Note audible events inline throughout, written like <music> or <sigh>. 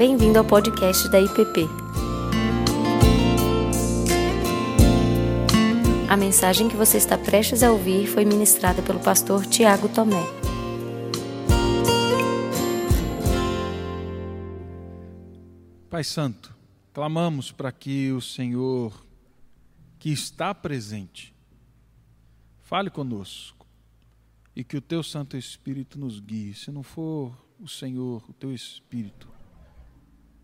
Bem-vindo ao podcast da IPP. A mensagem que você está prestes a ouvir foi ministrada pelo pastor Tiago Tomé. Pai Santo, clamamos para que o Senhor, que está presente, fale conosco e que o Teu Santo Espírito nos guie. Se não for o Senhor, o Teu Espírito,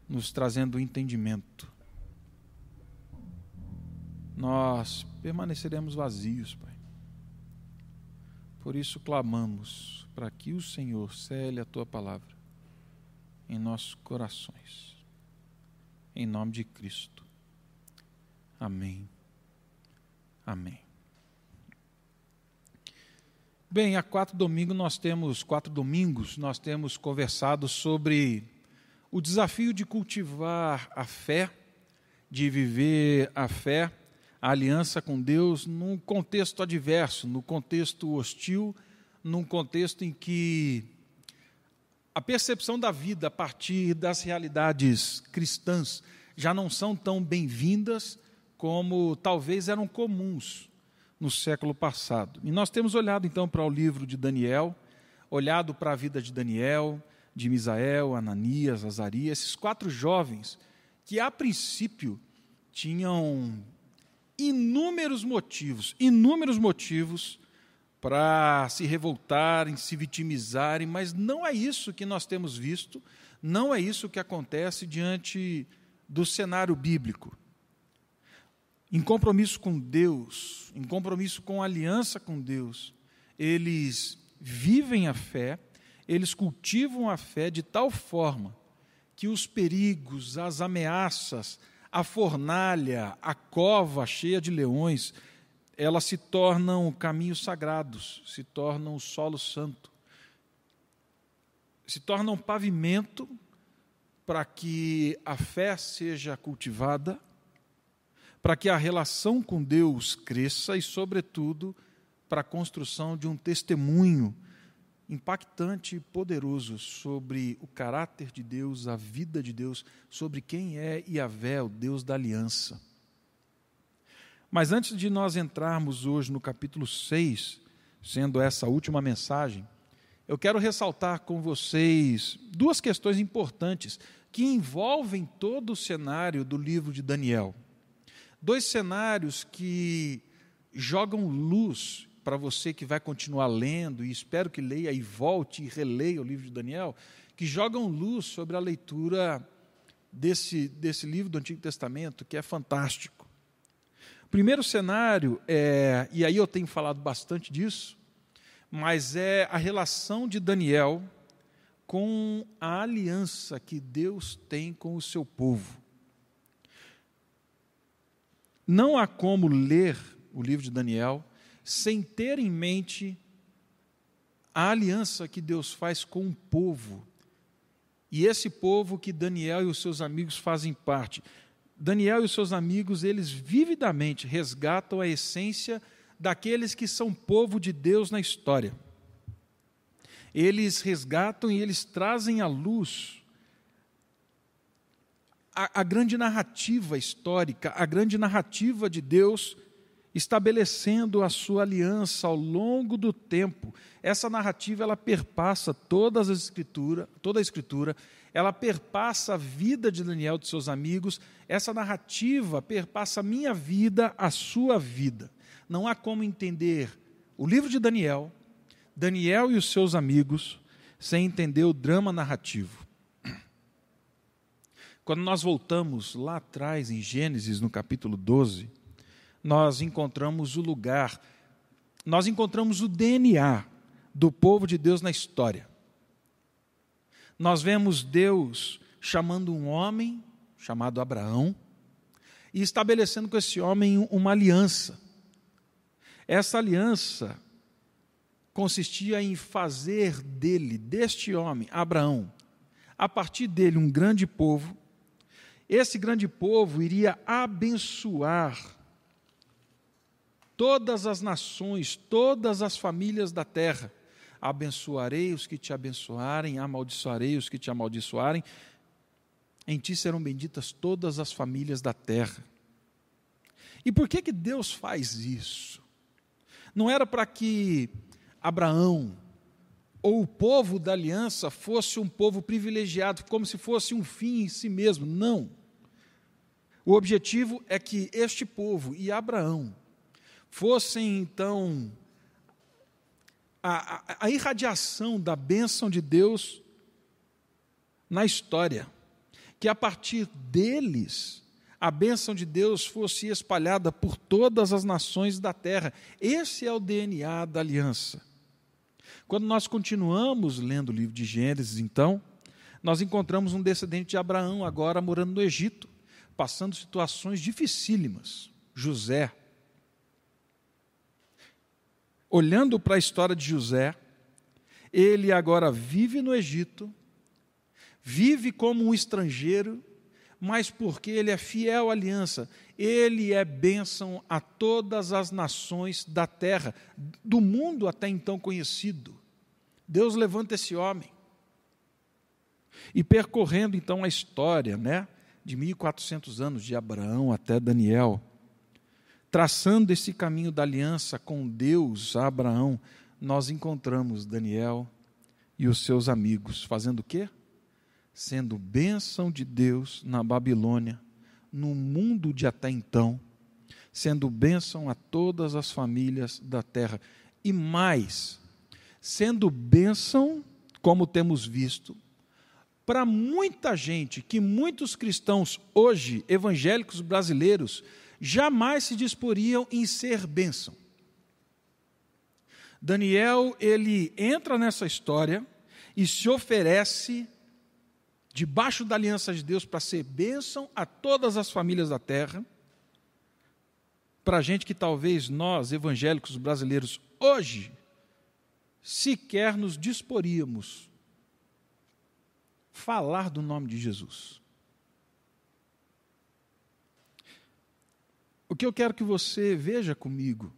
nos trazendo entendimento, nós permaneceremos vazios, Pai. Por isso clamamos para que o Senhor cele a tua palavra em nossos corações. Em nome de Cristo. Amém. Amém. Bem, há quatro domingos nós temos, quatro domingos, nós temos conversado sobre o desafio de cultivar a fé, de viver a fé, a aliança com Deus num contexto adverso, no contexto hostil, num contexto em que a percepção da vida a partir das realidades cristãs já não são tão bem-vindas como talvez eram comuns no século passado. E nós temos olhado então para o livro de Daniel, olhado para a vida de Daniel, de Misael, Ananias, Azarias, esses quatro jovens que a princípio tinham inúmeros motivos, inúmeros motivos para se revoltarem, se vitimizarem, mas não é isso que nós temos visto, não é isso que acontece diante do cenário bíblico. Em compromisso com Deus, em compromisso com aliança com Deus, eles vivem a fé, eles cultivam a fé de tal forma que os perigos, as ameaças, a fornalha, a cova cheia de leões, elas se tornam caminhos sagrados, se tornam solo santo, se tornam pavimento para que a fé seja cultivada, para que a relação com Deus cresça e, sobretudo, para a construção de um testemunho impactante e poderoso sobre o caráter de Deus, a vida de Deus, sobre quem é Yahvé, o Deus da aliança. Mas antes de nós entrarmos hoje no capítulo 6, sendo essa a última mensagem, eu quero ressaltar com vocês duas questões importantes que envolvem todo o cenário do livro de Daniel. Dois cenários que jogam luz para você que vai continuar lendo, e espero que leia e volte e releia o livro de Daniel, que jogam luz sobre a leitura desse, desse livro do Antigo Testamento, que é fantástico. Primeiro cenário, é, e aí eu tenho falado bastante disso, mas é a relação de Daniel com a aliança que Deus tem com o seu povo. Não há como ler o livro de Daniel sem ter em mente a aliança que Deus faz com o povo. E esse povo que Daniel e os seus amigos fazem parte. Daniel e os seus amigos, eles vividamente resgatam a essência daqueles que são povo de Deus na história. Eles resgatam e eles trazem à luz a, a grande narrativa histórica, a grande narrativa de Deus estabelecendo a sua aliança ao longo do tempo. Essa narrativa ela perpassa todas as escritura, toda a escritura, ela perpassa a vida de Daniel e de seus amigos, essa narrativa perpassa a minha vida, a sua vida. Não há como entender o livro de Daniel, Daniel e os seus amigos, sem entender o drama narrativo. Quando nós voltamos lá atrás, em Gênesis, no capítulo 12, nós encontramos o lugar, nós encontramos o DNA do povo de Deus na história. Nós vemos Deus chamando um homem, chamado Abraão, e estabelecendo com esse homem uma aliança. Essa aliança consistia em fazer dele, deste homem, Abraão, a partir dele um grande povo. Esse grande povo iria abençoar todas as nações, todas as famílias da terra. Abençoarei os que te abençoarem, amaldiçoarei os que te amaldiçoarem. Em ti serão benditas todas as famílias da terra. E por que que Deus faz isso? Não era para que Abraão ou o povo da aliança fosse um povo privilegiado, como se fosse um fim em si mesmo. Não. O objetivo é que este povo e Abraão fossem então a, a, a irradiação da bênção de Deus na história, que a partir deles a bênção de Deus fosse espalhada por todas as nações da terra. Esse é o DNA da aliança. Quando nós continuamos lendo o livro de Gênesis, então, nós encontramos um descendente de Abraão agora morando no Egito, passando situações dificílimas. José. Olhando para a história de José, ele agora vive no Egito, vive como um estrangeiro, mas porque ele é fiel à aliança, ele é bênção a todas as nações da terra, do mundo até então conhecido. Deus levanta esse homem. E percorrendo então a história, né, de 1400 anos de Abraão até Daniel, traçando esse caminho da aliança com Deus Abraão, nós encontramos Daniel e os seus amigos fazendo o quê? sendo bênção de Deus na Babilônia, no mundo de até então, sendo bênção a todas as famílias da terra. E mais, sendo bênção, como temos visto, para muita gente, que muitos cristãos hoje, evangélicos brasileiros, jamais se disporiam em ser bênção. Daniel, ele entra nessa história e se oferece debaixo da aliança de Deus para ser bênção a todas as famílias da terra. Para gente que talvez nós, evangélicos brasileiros, hoje, sequer nos disporíamos falar do nome de Jesus. O que eu quero que você veja comigo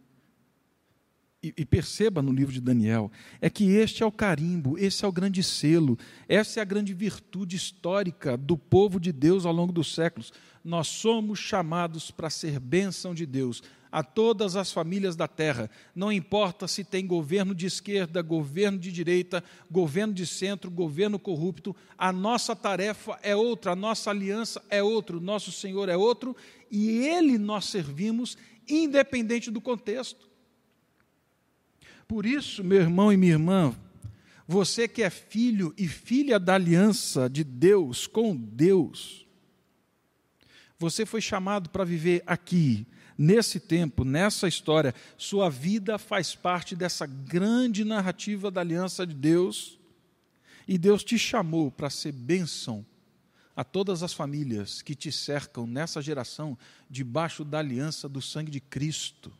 e, e, perceba no livro de Daniel, é que este é o carimbo, esse é o grande selo, essa é a grande virtude histórica do povo de Deus ao longo dos séculos. Nós somos chamados para ser bênção de Deus a todas as famílias da terra, não importa se tem governo de esquerda, governo de direita, governo de centro, governo corrupto, a nossa tarefa é outra, a nossa aliança é outra, o nosso Senhor é outro e Ele nós servimos, independente do contexto. Por isso, meu irmão e minha irmã, você que é filho e filha da aliança de Deus com Deus, você foi chamado para viver aqui, nesse tempo, nessa história. Sua vida faz parte dessa grande narrativa da aliança de Deus. E Deus te chamou para ser bênção a todas as famílias que te cercam nessa geração, debaixo da aliança do sangue de Cristo.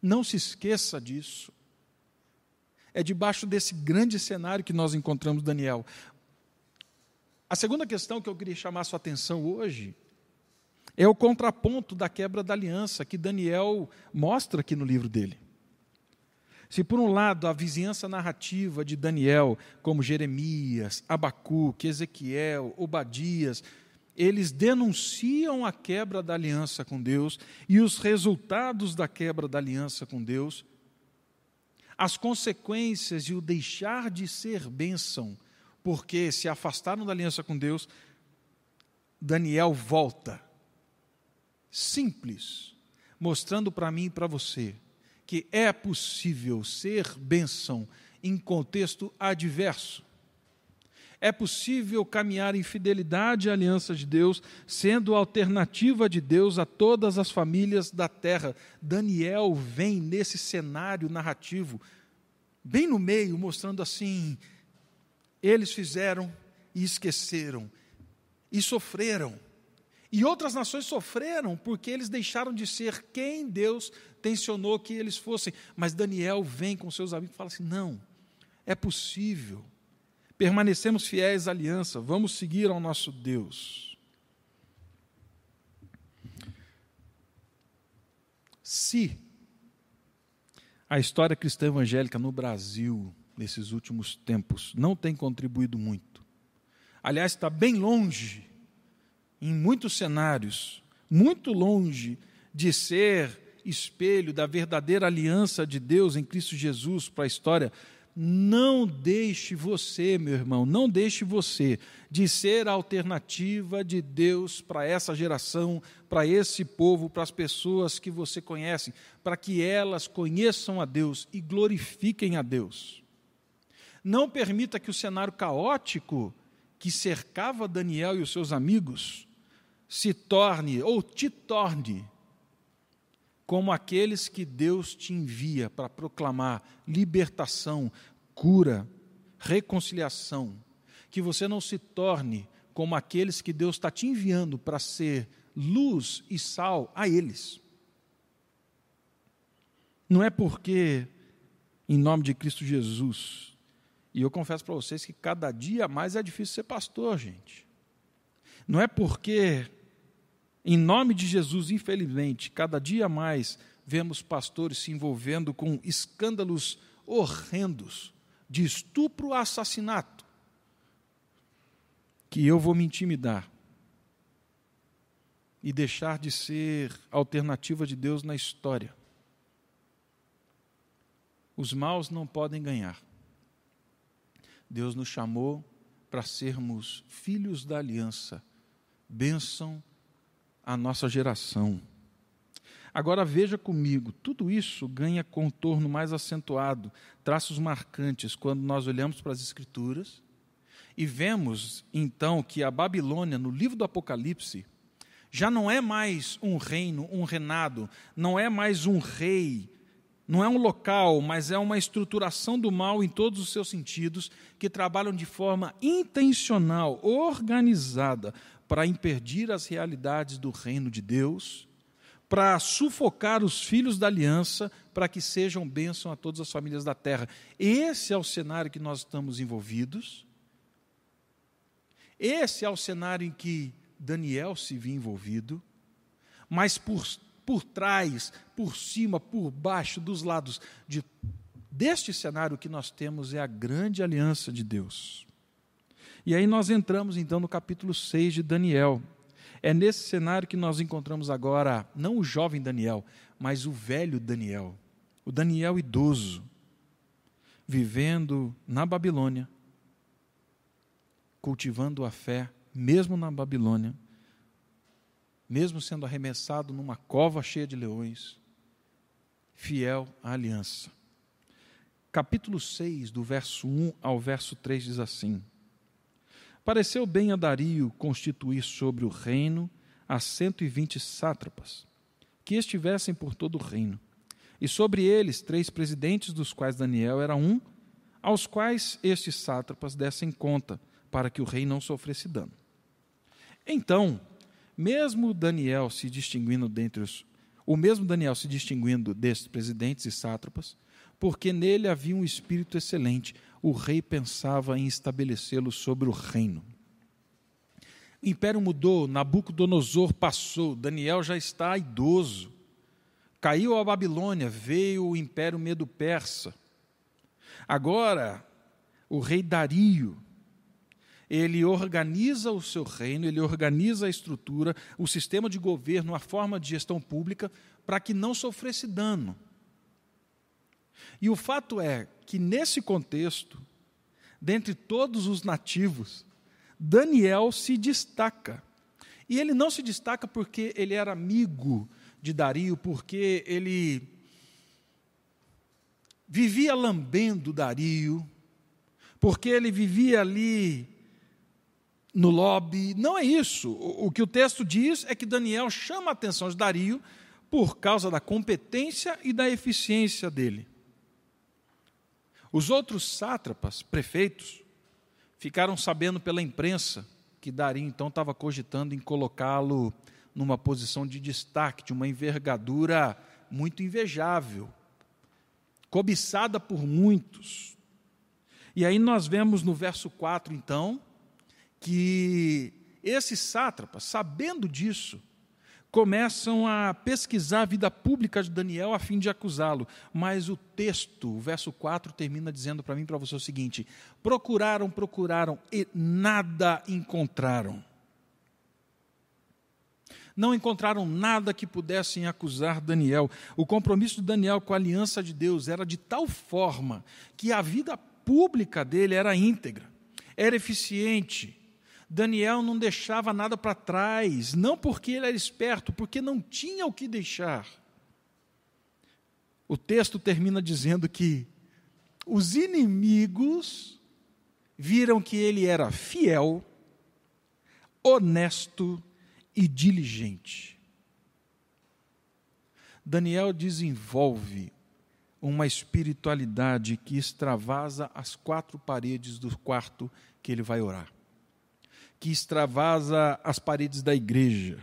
Não se esqueça disso. É debaixo desse grande cenário que nós encontramos Daniel. A segunda questão que eu queria chamar a sua atenção hoje é o contraponto da quebra da aliança que Daniel mostra aqui no livro dele. Se por um lado a vizinhança narrativa de Daniel, como Jeremias, Abacuque, Ezequiel, Obadias, eles denunciam a quebra da aliança com Deus e os resultados da quebra da aliança com Deus, as consequências de o deixar de ser bênção, porque se afastaram da aliança com Deus, Daniel volta. Simples, mostrando para mim e para você que é possível ser bênção em contexto adverso. É possível caminhar em fidelidade à aliança de Deus, sendo alternativa de Deus a todas as famílias da terra. Daniel vem nesse cenário narrativo, bem no meio, mostrando assim: eles fizeram e esqueceram, e sofreram. E outras nações sofreram porque eles deixaram de ser quem Deus tensionou que eles fossem. Mas Daniel vem com seus amigos e fala assim: não, é possível permanecemos fiéis à aliança, vamos seguir ao nosso Deus. Se a história cristã evangélica no Brasil, nesses últimos tempos, não tem contribuído muito, aliás, está bem longe em muitos cenários, muito longe de ser espelho da verdadeira aliança de Deus em Cristo Jesus para a história, não deixe você, meu irmão, não deixe você de ser a alternativa de Deus para essa geração, para esse povo, para as pessoas que você conhece, para que elas conheçam a Deus e glorifiquem a Deus. Não permita que o cenário caótico que cercava Daniel e os seus amigos se torne ou te torne como aqueles que Deus te envia para proclamar libertação, cura, reconciliação. Que você não se torne como aqueles que Deus está te enviando para ser luz e sal a eles. Não é porque, em nome de Cristo Jesus, e eu confesso para vocês que cada dia mais é difícil ser pastor, gente. Não é porque em nome de Jesus, infelizmente, cada dia mais vemos pastores se envolvendo com escândalos horrendos de estupro a assassinato, que eu vou me intimidar e deixar de ser alternativa de Deus na história. Os maus não podem ganhar. Deus nos chamou para sermos filhos da aliança, bênção a nossa geração. Agora veja comigo, tudo isso ganha contorno mais acentuado, traços marcantes, quando nós olhamos para as Escrituras e vemos então que a Babilônia, no livro do Apocalipse, já não é mais um reino, um reinado, não é mais um rei, não é um local, mas é uma estruturação do mal em todos os seus sentidos, que trabalham de forma intencional, organizada, para impedir as realidades do reino de Deus, para sufocar os filhos da aliança, para que sejam bênção a todas as famílias da terra. Esse é o cenário que nós estamos envolvidos. Esse é o cenário em que Daniel se viu envolvido, mas por, por trás, por cima, por baixo, dos lados de, deste cenário que nós temos é a grande aliança de Deus. E aí nós entramos então no capítulo 6 de Daniel. É nesse cenário que nós encontramos agora não o jovem Daniel, mas o velho Daniel, o Daniel idoso, vivendo na Babilônia, cultivando a fé, mesmo na Babilônia, mesmo sendo arremessado numa cova cheia de leões, fiel à aliança. Capítulo 6, do verso 1 ao verso 3 diz assim: Pareceu bem a Dario constituir sobre o reino a cento e vinte sátrapas, que estivessem por todo o reino, e sobre eles três presidentes, dos quais Daniel era um, aos quais estes sátrapas dessem conta, para que o rei não sofresse dano. Então, mesmo Daniel se distinguindo dentre os o mesmo Daniel se distinguindo destes presidentes e sátrapas, porque nele havia um espírito excelente, o rei pensava em estabelecê-lo sobre o reino. O império mudou, Nabucodonosor passou, Daniel já está idoso. Caiu a Babilônia, veio o império medo-persa. Agora, o rei Dario, ele organiza o seu reino, ele organiza a estrutura, o sistema de governo, a forma de gestão pública, para que não sofresse dano. E o fato é que, nesse contexto, dentre todos os nativos, Daniel se destaca. E ele não se destaca porque ele era amigo de Dario, porque ele vivia lambendo Dario, porque ele vivia ali no lobby. Não é isso. O, que o texto diz é que Daniel chama a atenção de Dario por causa da competência e da eficiência dele. Os outros sátrapas, prefeitos, ficaram sabendo pela imprensa que Dario então estava cogitando em colocá-lo numa posição de destaque, de uma envergadura muito invejável, cobiçada por muitos. E aí nós vemos no verso 4, então, que esses sátrapas, sabendo disso, começam a pesquisar a vida pública de Daniel a fim de acusá-lo. Mas o texto, o verso 4, termina dizendo para mim e para você o seguinte: procuraram, procuraram e nada encontraram. Não encontraram nada que pudessem acusar Daniel. O compromisso de Daniel com a aliança de Deus era de tal forma que a vida pública dele era íntegra, era eficiente. Daniel não deixava nada para trás, não porque ele era esperto, porque não tinha o que deixar. O texto termina dizendo que os inimigos viram que ele era fiel, honesto e diligente. Daniel desenvolve uma espiritualidade que extravasa as quatro paredes do quarto que ele vai orar, que extravasa as paredes da igreja.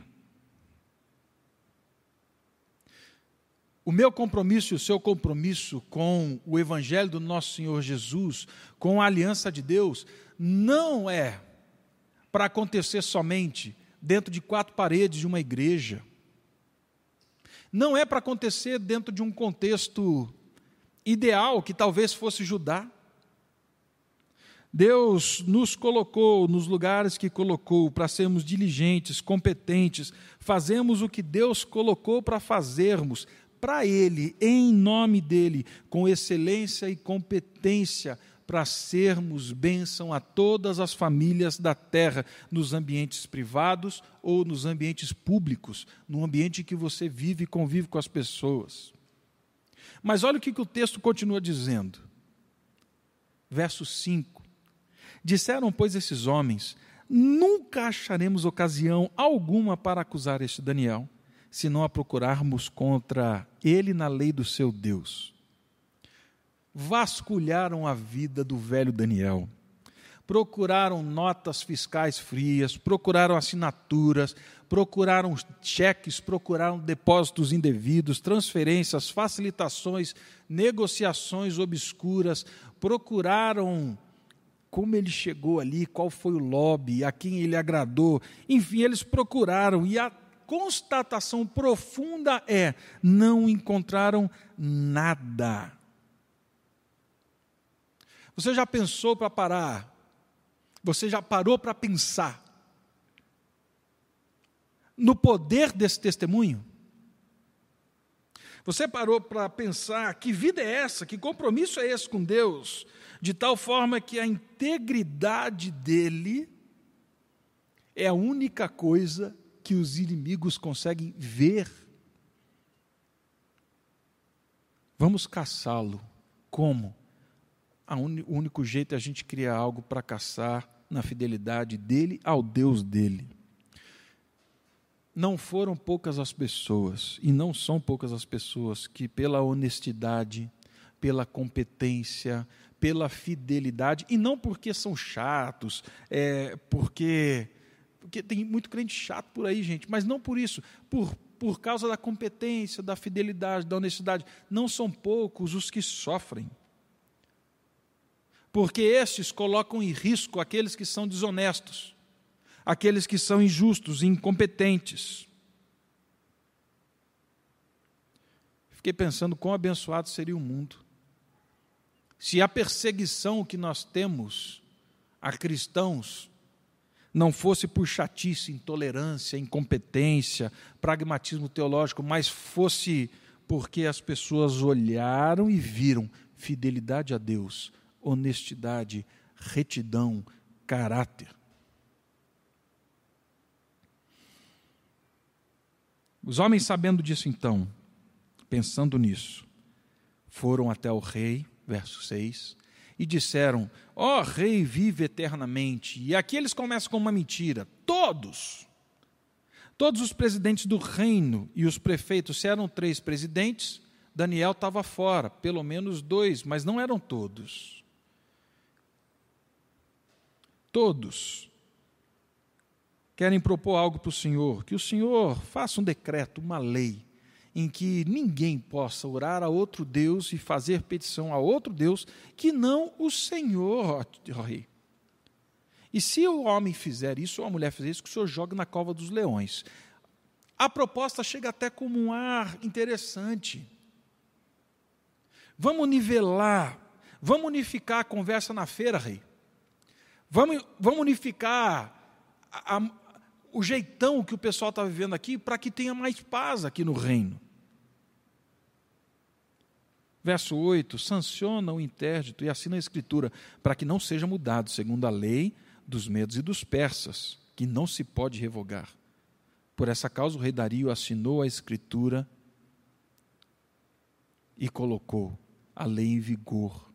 O meu compromisso e o seu compromisso com o Evangelho do nosso Senhor Jesus, com a aliança de Deus, não é para acontecer somente dentro de quatro paredes de uma igreja. Não é para acontecer dentro de um contexto ideal, que talvez fosse Judá. Deus nos colocou nos lugares que colocou para sermos diligentes, competentes, fazemos o que Deus colocou para fazermos, para Ele, em nome dEle, com excelência e competência, para sermos bênção a todas as famílias da terra, nos ambientes privados ou nos ambientes públicos, no ambiente que você vive e convive com as pessoas. Mas olha o que, que o texto continua dizendo. Verso 5: Disseram, pois, esses homens: Nunca acharemos ocasião alguma para acusar este Daniel, se não a procurarmos contra ele na lei do seu Deus vasculharam a vida do velho Daniel. Procuraram notas fiscais frias, procuraram assinaturas, procuraram cheques, procuraram depósitos indevidos, transferências, facilitações, negociações obscuras, procuraram como ele chegou ali, qual foi o lobby, a quem ele agradou. Enfim, eles procuraram e a constatação profunda é: não encontraram nada. Você já pensou para parar? Você já parou para pensar no poder desse testemunho? Você parou para pensar que vida é essa, que compromisso é esse com Deus, de tal forma que a integridade dele é a única coisa que os inimigos conseguem ver. Vamos caçá-lo. Como? o único jeito é a gente criar algo para caçar na fidelidade dele ao Deus dele. Não foram poucas as pessoas, e não são poucas as pessoas, que pela honestidade, pela competência, pela fidelidade, e não porque são chatos, é, porque, porque tem muito crente chato por aí, gente, mas não por isso, por, por causa da competência, da fidelidade, da honestidade. Não são poucos os que sofrem porque estes colocam em risco aqueles que são desonestos, aqueles que são injustos e incompetentes. Fiquei pensando quão abençoado seria o mundo se a perseguição que nós temos a cristãos não fosse por chatice, intolerância, incompetência, pragmatismo teológico, mas fosse porque as pessoas olharam e viram fidelidade a Deus, honestidade, retidão, caráter. Os homens, sabendo disso então, pensando nisso, foram até o rei, verso 6, e disseram: Ó oh, rei, vive eternamente. E aqui eles começam com uma mentira. Todos, todos os presidentes do reino e os prefeitos, se eram três presidentes, Daniel estava fora, pelo menos dois, mas não eram todos todos querem propor algo para o Senhor, que o Senhor faça um decreto, uma lei, em que ninguém possa orar a outro Deus e fazer petição a outro Deus que não o Senhor, ó rei. E se o homem fizer isso, ou a mulher fizer isso, que o Senhor joga na cova dos leões. A proposta chega até como um ar interessante. Vamos nivelar, vamos unificar a conversa na feira, rei. Vamos, vamos unificar a, o jeitão que o pessoal está vivendo aqui para que tenha mais paz aqui no reino. Verso 8: sanciona o interdito e assina a escritura, para que não seja mudado, segundo a lei dos medos e dos persas, que não se pode revogar. Por essa causa, o rei Dario assinou a escritura e colocou a lei em vigor.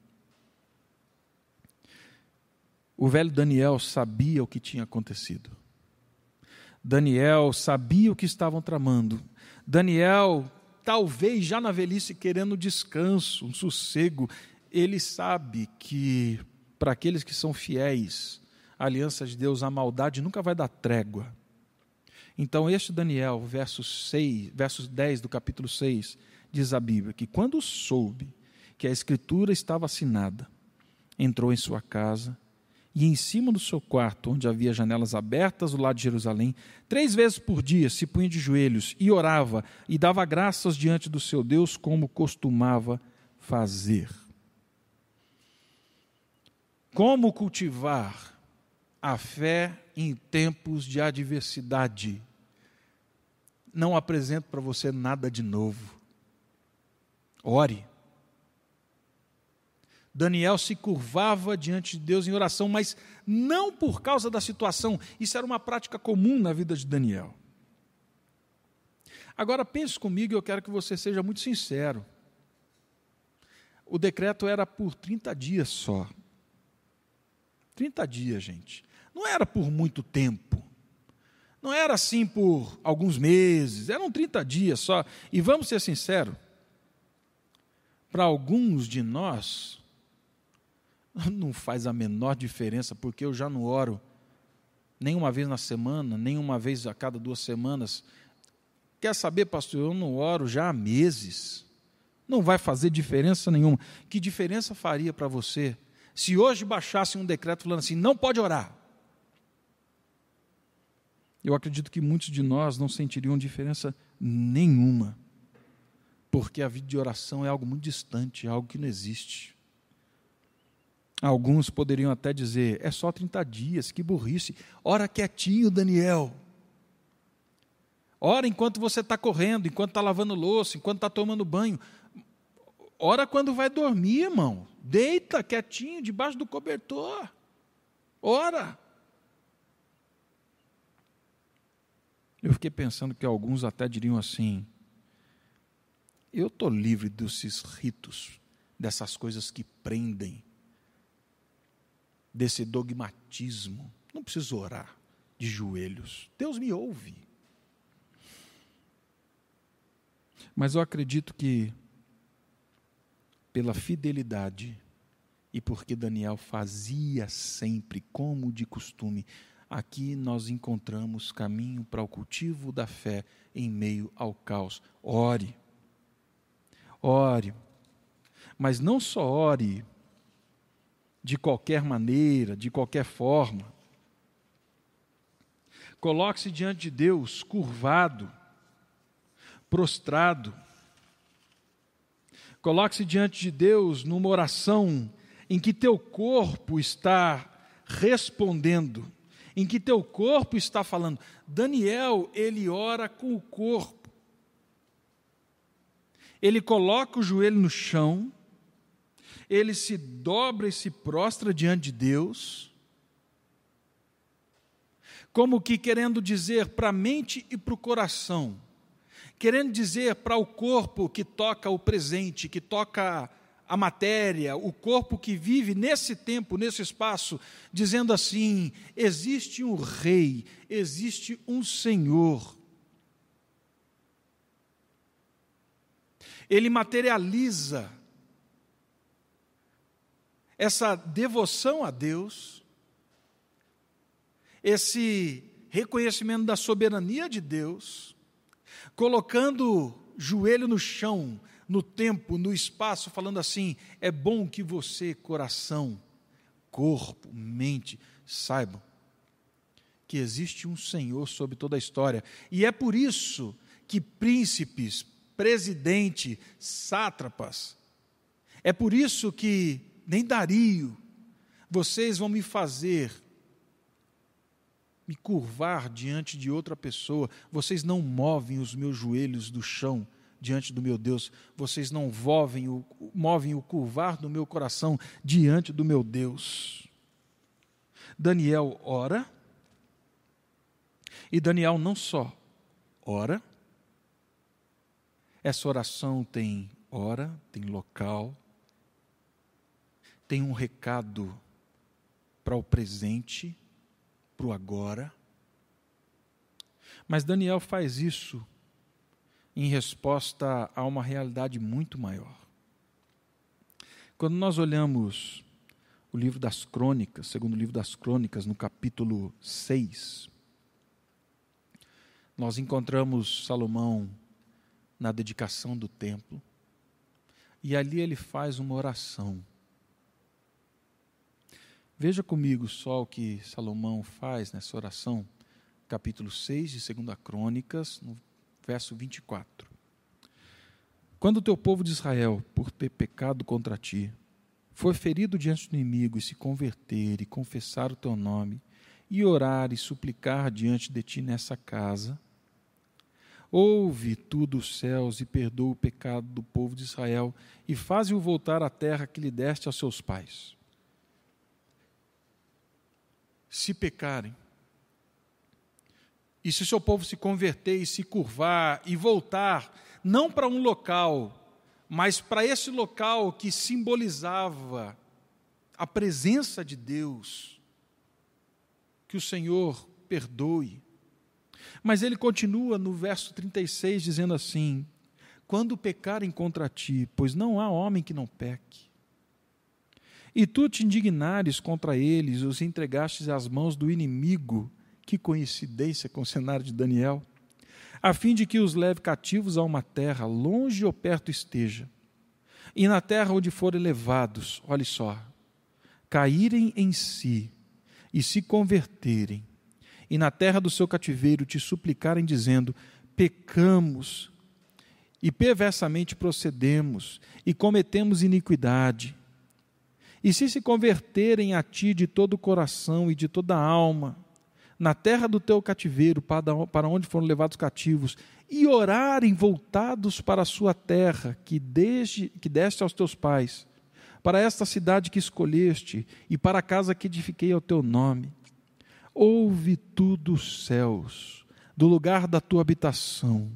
O velho Daniel sabia o que tinha acontecido. Daniel sabia o que estavam tramando. Daniel, talvez já na velhice querendo descanso, um sossego, ele sabe que para aqueles que são fiéis à aliança de Deus, a maldade nunca vai dar trégua. Então, este Daniel, versos, 6, versos 10 do capítulo 6, diz a Bíblia que quando soube que a escritura estava assinada, entrou em sua casa e em cima do seu quarto, onde havia janelas abertas do lado de Jerusalém, três vezes por dia se punha de joelhos e orava e dava graças diante do seu Deus, como costumava fazer. Como cultivar a fé em tempos de adversidade? Não apresento para você nada de novo. Ore Daniel se curvava diante de Deus em oração, mas não por causa da situação, isso era uma prática comum na vida de Daniel. Agora pense comigo, eu quero que você seja muito sincero. O decreto era por 30 dias só. 30 dias, gente. Não era por muito tempo. Não era assim por alguns meses, eram 30 dias só. E vamos ser sinceros, para alguns de nós, <laughs> Não faz a menor diferença, porque eu já não oro nem uma vez na semana, nem uma vez a cada duas semanas. Quer saber, pastor? Eu não oro já há meses. Não vai fazer diferença nenhuma. Que diferença faria para você se hoje baixasse um decreto falando assim: não pode orar? Eu acredito que muitos de nós não sentiriam diferença nenhuma, porque a vida de oração é algo muito distante, é algo que não existe. Alguns poderiam até dizer: é só 30 dias, que burrice. Ora quietinho, Daniel. Ora enquanto você está correndo, enquanto está lavando louça, enquanto está tomando banho. Ora quando vai dormir, irmão. Deita quietinho, debaixo do cobertor. Ora. Eu fiquei pensando que alguns até diriam assim: eu estou livre desses ritos, dessas coisas que prendem desse dogmatismo. Não preciso orar de joelhos. Deus me ouve. Mas eu acredito que, pela fidelidade, e porque Daniel fazia sempre como de costume, aqui nós encontramos caminho para o cultivo da fé em meio ao caos. Ore. Ore. Mas não só ore de qualquer maneira, de qualquer forma. Coloque-se diante de Deus curvado, prostrado. Coloque-se diante de Deus numa oração em que teu corpo está respondendo, em que teu corpo está falando. Daniel, ele ora com o corpo. Ele coloca o joelho no chão, ele se dobra e se prostra diante de Deus, como que querendo dizer para a mente e para o coração, querendo dizer para o corpo que toca o presente, que toca a matéria, o corpo que vive nesse tempo, nesse espaço, dizendo assim: existe um rei, existe um Senhor. Ele materializa essa devoção a Deus, esse reconhecimento da soberania de Deus, colocando joelho no chão, no tempo, no espaço, falando assim: é bom que você, coração, corpo, mente, saibam que existe um Senhor sobre toda a história. E é por isso que príncipes, presidente, sátrapas, é por isso que nem Dario, vocês vão me fazer me curvar diante de outra pessoa, vocês não movem os meus joelhos do chão diante do meu Deus, vocês não movem o, movem o curvar do meu coração diante do meu Deus. Daniel ora, e Daniel não só ora, essa oração tem hora, tem local, tem um recado para o presente, para o agora. Mas Daniel faz isso em resposta a uma realidade muito maior. Quando nós olhamos o livro das Crônicas, segundo o livro das Crônicas, no capítulo 6, nós encontramos Salomão na dedicação do templo, e ali ele faz uma oração. Veja comigo só o que Salomão faz nessa oração, capítulo 6 de 2 Crônicas, no verso 24. Quando o teu povo de Israel, por ter pecado contra ti, for ferido diante do inimigo e se converter e confessar o teu nome, e orar e suplicar diante de ti nessa casa, Ouve tu dos céus e perdoa o pecado do povo de Israel e faze-o voltar à terra que lhe deste aos seus pais. Se pecarem, e se o seu povo se converter e se curvar e voltar, não para um local, mas para esse local que simbolizava a presença de Deus, que o Senhor perdoe, mas ele continua no verso 36 dizendo assim: Quando pecarem contra ti, pois não há homem que não peque, e tu te indignares contra eles, os entregastes às mãos do inimigo, que coincidência com o cenário de Daniel, a fim de que os leve cativos a uma terra, longe ou perto esteja, e na terra onde forem levados, olhe só, caírem em si e se converterem, e na terra do seu cativeiro te suplicarem, dizendo: pecamos e perversamente procedemos e cometemos iniquidade. E se se converterem a ti de todo o coração e de toda a alma, na terra do teu cativeiro, para onde foram levados cativos, e orarem voltados para a sua terra, que, desde, que deste aos teus pais, para esta cidade que escolheste, e para a casa que edifiquei ao teu nome, ouve tu dos céus, do lugar da tua habitação,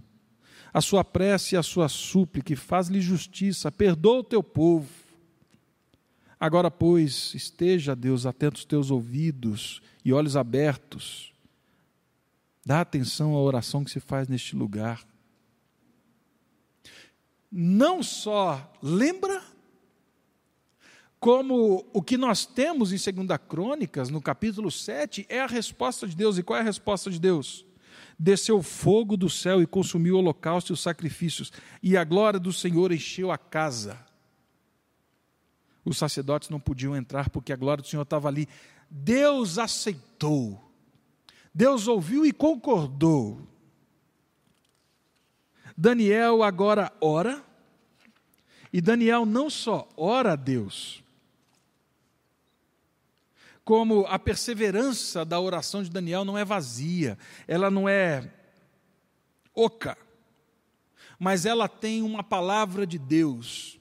a sua prece e a sua súplica, faz-lhe justiça, perdoa o teu povo. Agora, pois, esteja, Deus, atento os teus ouvidos e olhos abertos. Dá atenção à oração que se faz neste lugar. Não só lembra como o que nós temos em 2 Crônicas, no capítulo 7, é a resposta de Deus. E qual é a resposta de Deus? Desceu fogo do céu e consumiu o holocausto e os sacrifícios, e a glória do Senhor encheu a casa. Os sacerdotes não podiam entrar porque a glória do Senhor estava ali. Deus aceitou, Deus ouviu e concordou. Daniel agora ora, e Daniel não só ora a Deus, como a perseverança da oração de Daniel não é vazia, ela não é oca, mas ela tem uma palavra de Deus.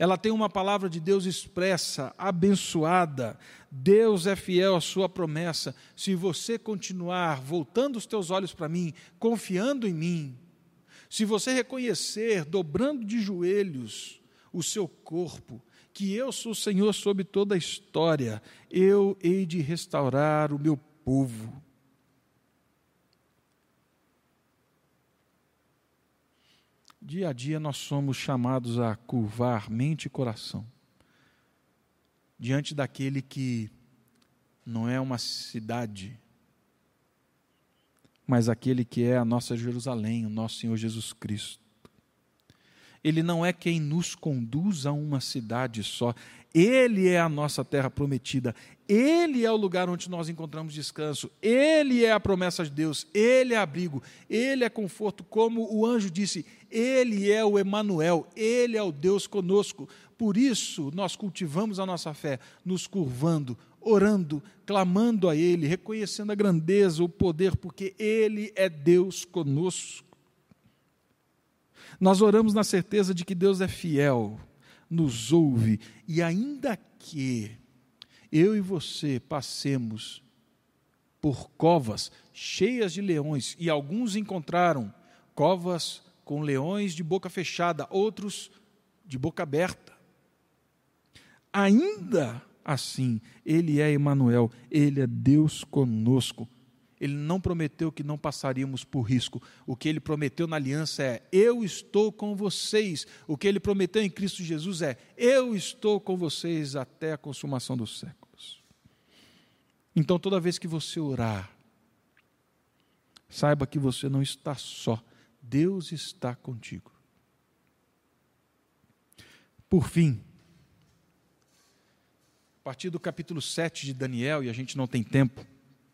Ela tem uma palavra de Deus expressa, abençoada. Deus é fiel à sua promessa. Se você continuar voltando os teus olhos para mim, confiando em mim, se você reconhecer, dobrando de joelhos o seu corpo, que eu sou o Senhor sobre toda a história, eu hei de restaurar o meu povo. Dia a dia nós somos chamados a curvar mente e coração diante daquele que não é uma cidade, mas aquele que é a nossa Jerusalém, o nosso Senhor Jesus Cristo. Ele não é quem nos conduz a uma cidade só. Ele é a nossa terra prometida. Ele é o lugar onde nós encontramos descanso. Ele é a promessa de Deus. Ele é abrigo. Ele é conforto, como o anjo disse. Ele é o Emanuel. Ele é o Deus conosco. Por isso nós cultivamos a nossa fé, nos curvando, orando, clamando a Ele, reconhecendo a grandeza, o poder, porque Ele é Deus conosco. Nós oramos na certeza de que Deus é fiel, nos ouve, e ainda que eu e você passemos por covas cheias de leões, e alguns encontraram covas com leões de boca fechada, outros de boca aberta. Ainda assim, Ele é Emmanuel, Ele é Deus conosco. Ele não prometeu que não passaríamos por risco. O que ele prometeu na aliança é: Eu estou com vocês. O que ele prometeu em Cristo Jesus é: Eu estou com vocês até a consumação dos séculos. Então, toda vez que você orar, saiba que você não está só. Deus está contigo. Por fim, a partir do capítulo 7 de Daniel, e a gente não tem tempo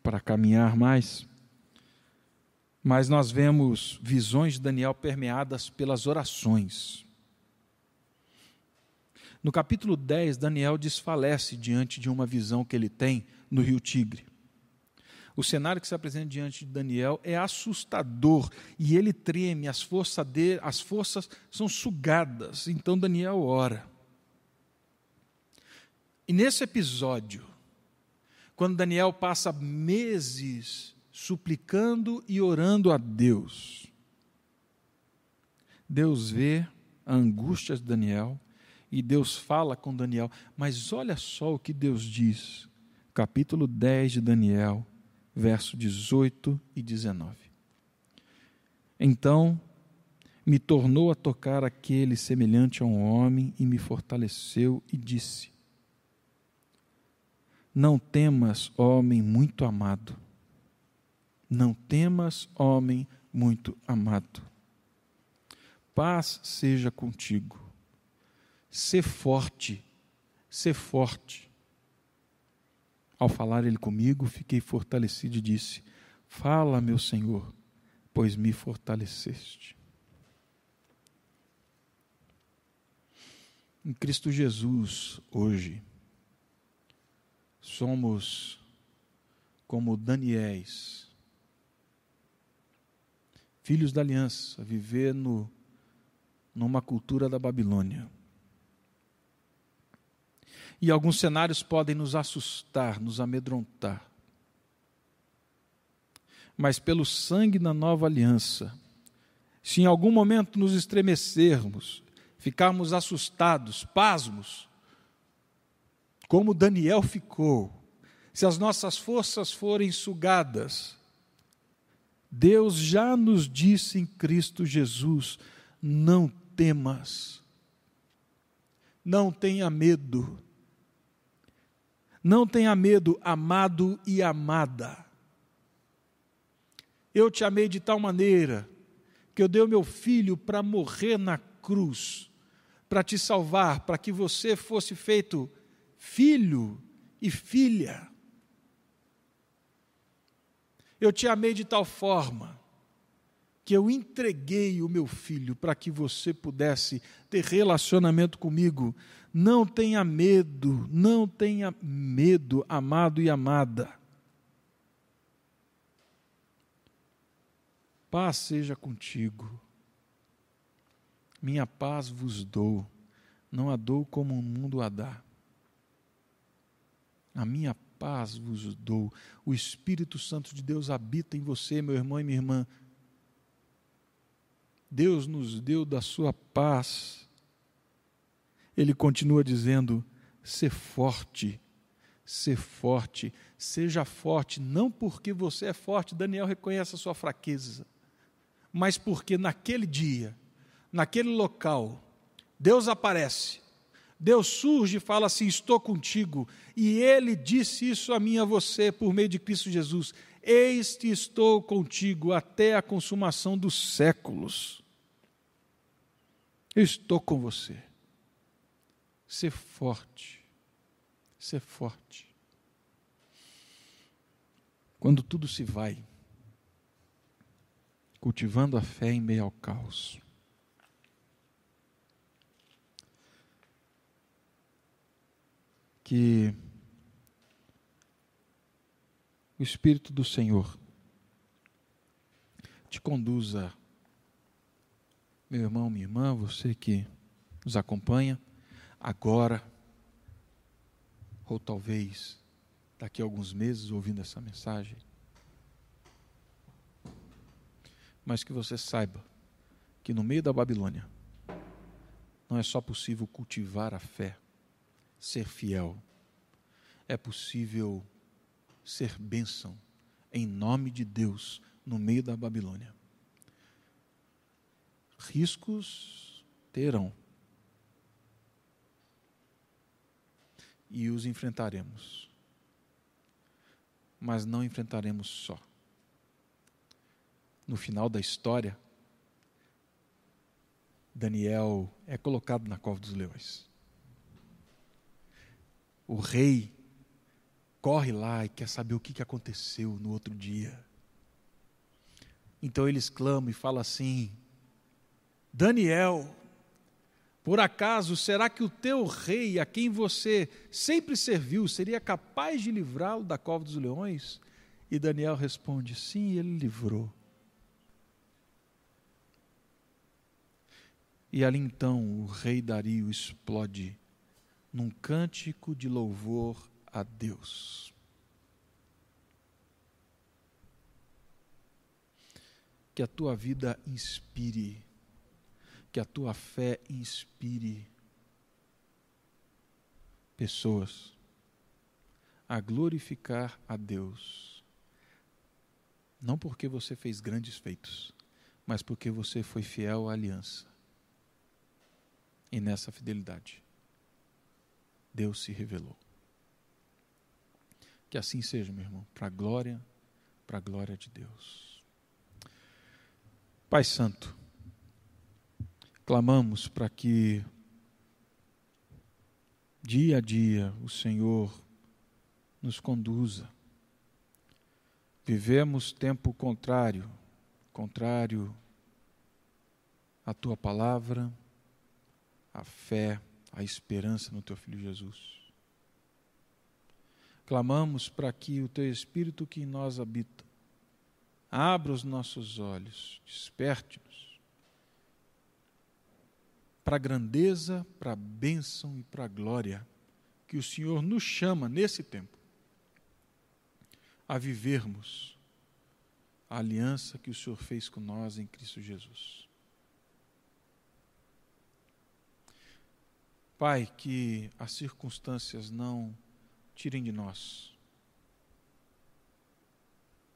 para caminhar mais, mas nós vemos visões de Daniel permeadas pelas orações. No capítulo 10, Daniel desfalece diante de uma visão que ele tem no rio Tigre. O cenário que se apresenta diante de Daniel é assustador e ele treme, as forças dele, as forças são sugadas. Então Daniel ora. E nesse episódio, quando Daniel passa meses suplicando e orando a Deus, Deus vê a angústia de Daniel e Deus fala com Daniel. Mas olha só o que Deus diz, capítulo 10 de Daniel, verso 18 e 19. Então me tornou a tocar aquele semelhante a um homem e me fortaleceu e disse: não temas, homem muito amado. Não temas, homem muito amado. Paz seja contigo. Sê forte, sê forte. Ao falar ele comigo, fiquei fortalecido e disse: Fala, meu Senhor, pois me fortaleceste. Em Cristo Jesus, hoje, somos como Daniéis, filhos da aliança, viver numa cultura da Babilônia. E alguns cenários podem nos assustar, nos amedrontar. Mas pelo sangue da nova aliança, se em algum momento nos estremecermos, ficarmos assustados, pasmos, como Daniel ficou, se as nossas forças forem sugadas, Deus já nos disse em Cristo Jesus: não temas, não tenha medo, não tenha medo, amado e amada. Eu te amei de tal maneira que eu dei o meu filho para morrer na cruz, para te salvar, para que você fosse feito filho e filha. Eu te amei de tal forma que eu entreguei o meu filho para que você pudesse ter relacionamento comigo. Não tenha medo, não tenha medo, amado e amada. Paz seja contigo. Minha paz vos dou, não a dou como o mundo a dá. A minha paz vos dou. O Espírito Santo de Deus habita em você, meu irmão e minha irmã. Deus nos deu da sua paz. Ele continua dizendo: ser forte, ser forte, seja forte, não porque você é forte, Daniel reconhece a sua fraqueza, mas porque naquele dia, naquele local, Deus aparece Deus surge e fala assim: Estou contigo. E Ele disse isso a mim a você por meio de Cristo Jesus: Eis que estou contigo até a consumação dos séculos. Estou com você. Ser forte. Ser forte. Quando tudo se vai, cultivando a fé em meio ao caos. que o Espírito do Senhor te conduza, meu irmão, minha irmã, você que nos acompanha, agora, ou talvez daqui a alguns meses ouvindo essa mensagem, mas que você saiba que no meio da Babilônia não é só possível cultivar a fé, ser fiel, é possível ser bênção em nome de Deus no meio da Babilônia. Riscos terão. E os enfrentaremos. Mas não enfrentaremos só. No final da história, Daniel é colocado na cova dos leões. O rei corre lá e quer saber o que aconteceu no outro dia. Então eles clamam e falam assim: Daniel, por acaso será que o teu rei, a quem você sempre serviu, seria capaz de livrá-lo da cova dos leões? E Daniel responde: Sim, ele livrou. E ali então o rei Dario explode num cântico de louvor a Deus. Que a tua vida inspire, que a tua fé inspire pessoas a glorificar a Deus. Não porque você fez grandes feitos, mas porque você foi fiel à aliança e nessa fidelidade, Deus se revelou. Que assim seja, meu irmão, para a glória, para a glória de Deus. Pai Santo, clamamos para que dia a dia o Senhor nos conduza. Vivemos tempo contrário, contrário à tua palavra, a fé, a esperança no teu filho Jesus. Clamamos para que o teu Espírito que em nós habita abra os nossos olhos, desperte-nos para a grandeza, para a bênção e para a glória que o Senhor nos chama nesse tempo a vivermos a aliança que o Senhor fez com nós em Cristo Jesus. Pai, que as circunstâncias não tirem de nós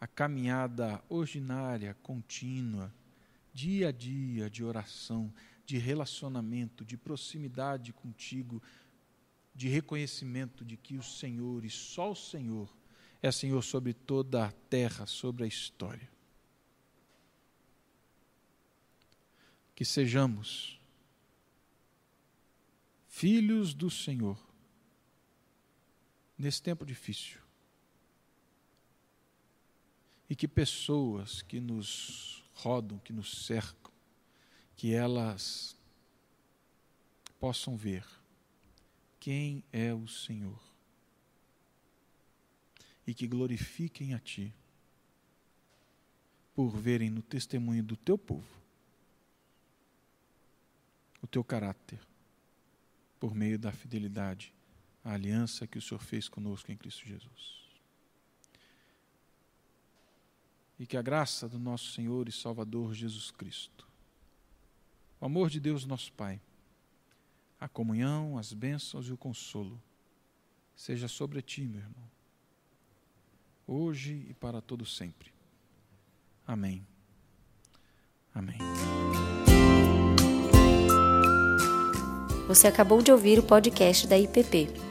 a caminhada ordinária, contínua, dia a dia de oração, de relacionamento, de proximidade contigo, de reconhecimento de que o Senhor e só o Senhor é Senhor sobre toda a terra, sobre a história. Que sejamos filhos do Senhor, nesse tempo difícil. E que pessoas que nos rodam, que nos cercam, que elas possam ver quem é o Senhor e que glorifiquem a Ti por verem no testemunho do Teu povo o Teu caráter, por meio da fidelidade à aliança que o Senhor fez conosco em Cristo Jesus. E que a graça do nosso Senhor e Salvador Jesus Cristo, o amor de Deus nosso Pai, a comunhão, as bênçãos e o consolo seja sobre ti, meu irmão, hoje e para todo sempre. Amém. Amém. Você acabou de ouvir o podcast da IPP.